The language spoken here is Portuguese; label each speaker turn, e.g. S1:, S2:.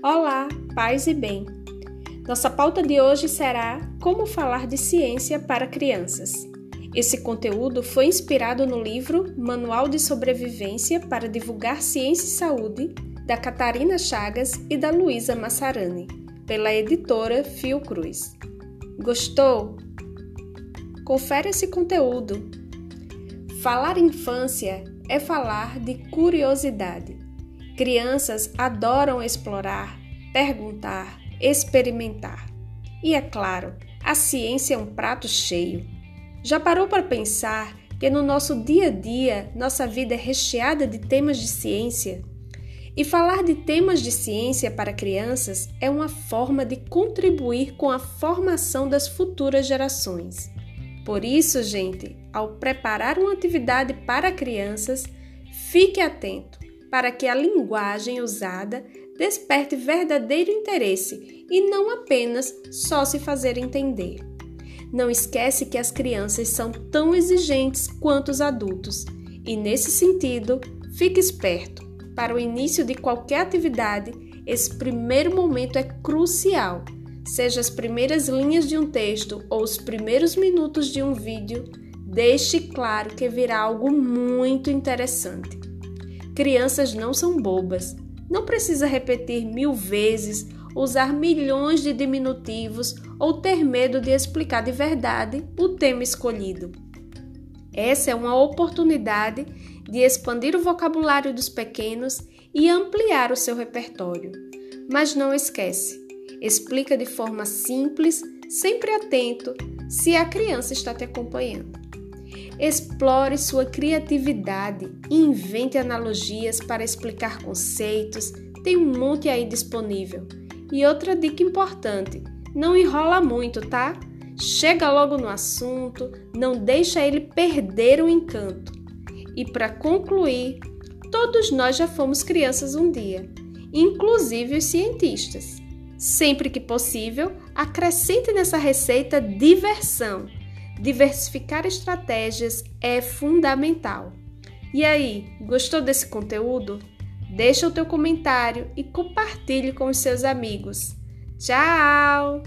S1: Olá, paz e bem. Nossa pauta de hoje será Como falar de ciência para crianças. Esse conteúdo foi inspirado no livro Manual de Sobrevivência para Divulgar Ciência e Saúde, da Catarina Chagas e da Luísa Massarani, pela editora Fiocruz. Gostou? Confere esse conteúdo. Falar infância é falar de curiosidade. Crianças adoram explorar, perguntar, experimentar. E é claro, a ciência é um prato cheio. Já parou para pensar que no nosso dia a dia nossa vida é recheada de temas de ciência? E falar de temas de ciência para crianças é uma forma de contribuir com a formação das futuras gerações. Por isso, gente, ao preparar uma atividade para crianças, fique atento para que a linguagem usada desperte verdadeiro interesse e não apenas só se fazer entender. Não esquece que as crianças são tão exigentes quanto os adultos e, nesse sentido, fique esperto. Para o início de qualquer atividade, esse primeiro momento é crucial. Seja as primeiras linhas de um texto ou os primeiros minutos de um vídeo, deixe claro que virá algo muito interessante. Crianças não são bobas. Não precisa repetir mil vezes, usar milhões de diminutivos ou ter medo de explicar de verdade o tema escolhido. Essa é uma oportunidade de expandir o vocabulário dos pequenos e ampliar o seu repertório. Mas não esquece, explica de forma simples, sempre atento, se a criança está te acompanhando. Explore sua criatividade invente analogias para explicar conceitos. Tem um monte aí disponível. E outra dica importante: não enrola muito, tá? Chega logo no assunto, não deixa ele perder o encanto. E para concluir, todos nós já fomos crianças um dia, inclusive os cientistas. Sempre que possível, acrescente nessa receita diversão diversificar estratégias é fundamental. E aí, gostou desse conteúdo? Deixa o teu comentário e compartilhe com os seus amigos. Tchau!